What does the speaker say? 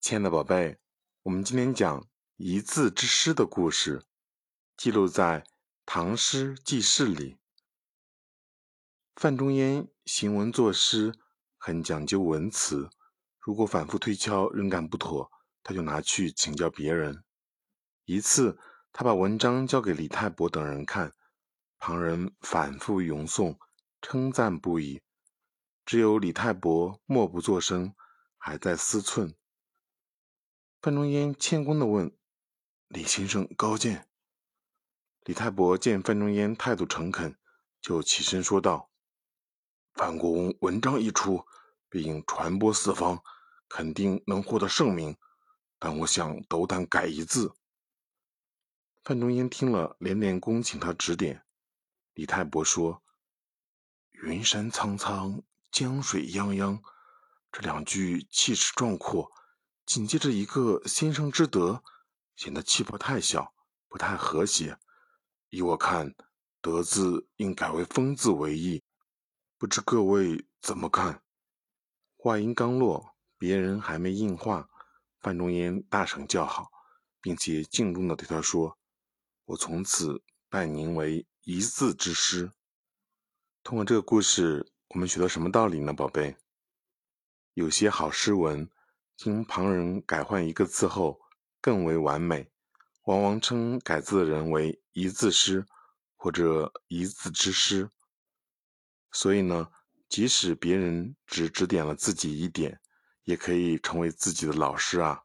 亲爱的宝贝，我们今天讲一字之诗的故事，记录在《唐诗纪事》里。范仲淹行文作诗很讲究文辞，如果反复推敲仍感不妥，他就拿去请教别人。一次，他把文章交给李太伯等人看，旁人反复咏诵，称赞不已，只有李太伯默不作声，还在思忖。范仲淹谦恭地问：“李先生高见？”李太伯见范仲淹态度诚恳，就起身说道：“范公文章一出，必应传播四方，肯定能获得盛名。但我想斗胆改一字。”范仲淹听了，连连恭请他指点。李太伯说：“云山苍苍，江水泱泱，这两句气势壮阔。”紧接着一个先生之德，显得气魄太小，不太和谐。依我看，德字应改为风字为宜。不知各位怎么看？话音刚落，别人还没应话，范仲淹大声叫好，并且敬重地对他说：“我从此拜您为一字之师。”通过这个故事，我们学到什么道理呢，宝贝？有些好诗文。经旁人改换一个字后，更为完美，往往称改字的人为一字师或者一字之师。所以呢，即使别人只指点了自己一点，也可以成为自己的老师啊。